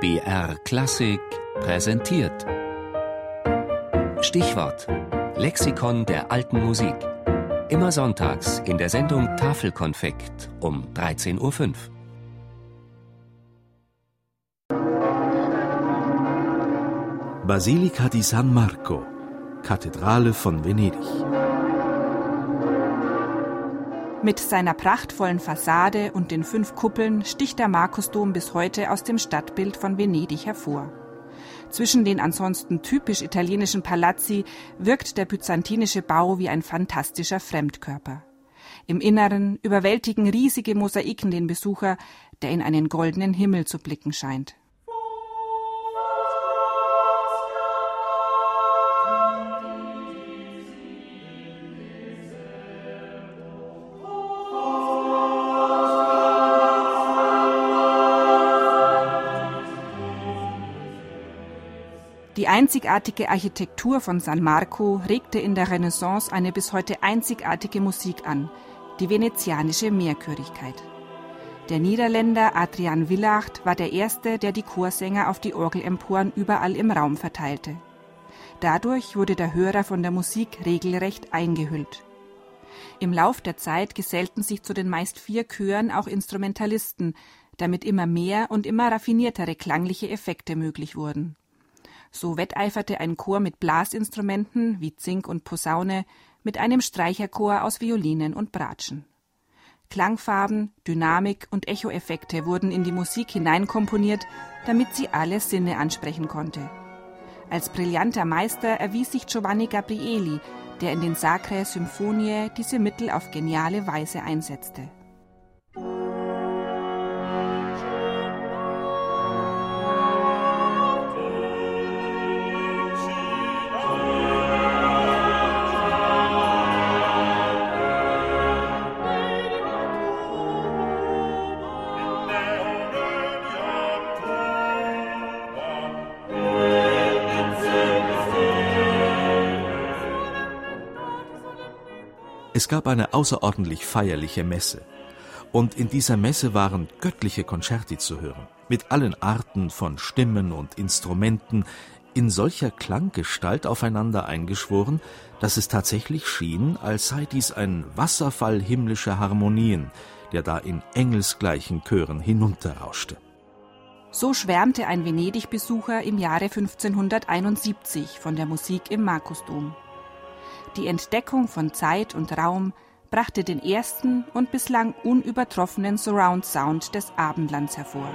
BR Klassik präsentiert. Stichwort: Lexikon der alten Musik. Immer sonntags in der Sendung Tafelkonfekt um 13.05 Uhr. Basilica di San Marco, Kathedrale von Venedig. Mit seiner prachtvollen Fassade und den fünf Kuppeln sticht der Markusdom bis heute aus dem Stadtbild von Venedig hervor. Zwischen den ansonsten typisch italienischen Palazzi wirkt der byzantinische Bau wie ein fantastischer Fremdkörper. Im Inneren überwältigen riesige Mosaiken den Besucher, der in einen goldenen Himmel zu blicken scheint. Die einzigartige Architektur von San Marco regte in der Renaissance eine bis heute einzigartige Musik an, die venezianische Mehrchörigkeit. Der Niederländer Adrian Willaert war der Erste, der die Chorsänger auf die Orgelemporen überall im Raum verteilte. Dadurch wurde der Hörer von der Musik regelrecht eingehüllt. Im Lauf der Zeit gesellten sich zu den meist vier Chören auch Instrumentalisten, damit immer mehr und immer raffiniertere klangliche Effekte möglich wurden. So wetteiferte ein Chor mit Blasinstrumenten wie Zink und Posaune mit einem Streicherchor aus Violinen und Bratschen. Klangfarben, Dynamik und Echoeffekte wurden in die Musik hineinkomponiert, damit sie alle Sinne ansprechen konnte. Als brillanter Meister erwies sich Giovanni Gabrieli, der in den Sacre Symphonie diese Mittel auf geniale Weise einsetzte. Es gab eine außerordentlich feierliche Messe. Und in dieser Messe waren göttliche Konzerti zu hören, mit allen Arten von Stimmen und Instrumenten, in solcher Klanggestalt aufeinander eingeschworen, dass es tatsächlich schien, als sei dies ein Wasserfall himmlischer Harmonien, der da in engelsgleichen Chören hinunterrauschte. So schwärmte ein Venedig-Besucher im Jahre 1571 von der Musik im Markusdom. Die Entdeckung von Zeit und Raum brachte den ersten und bislang unübertroffenen Surround Sound des Abendlands hervor.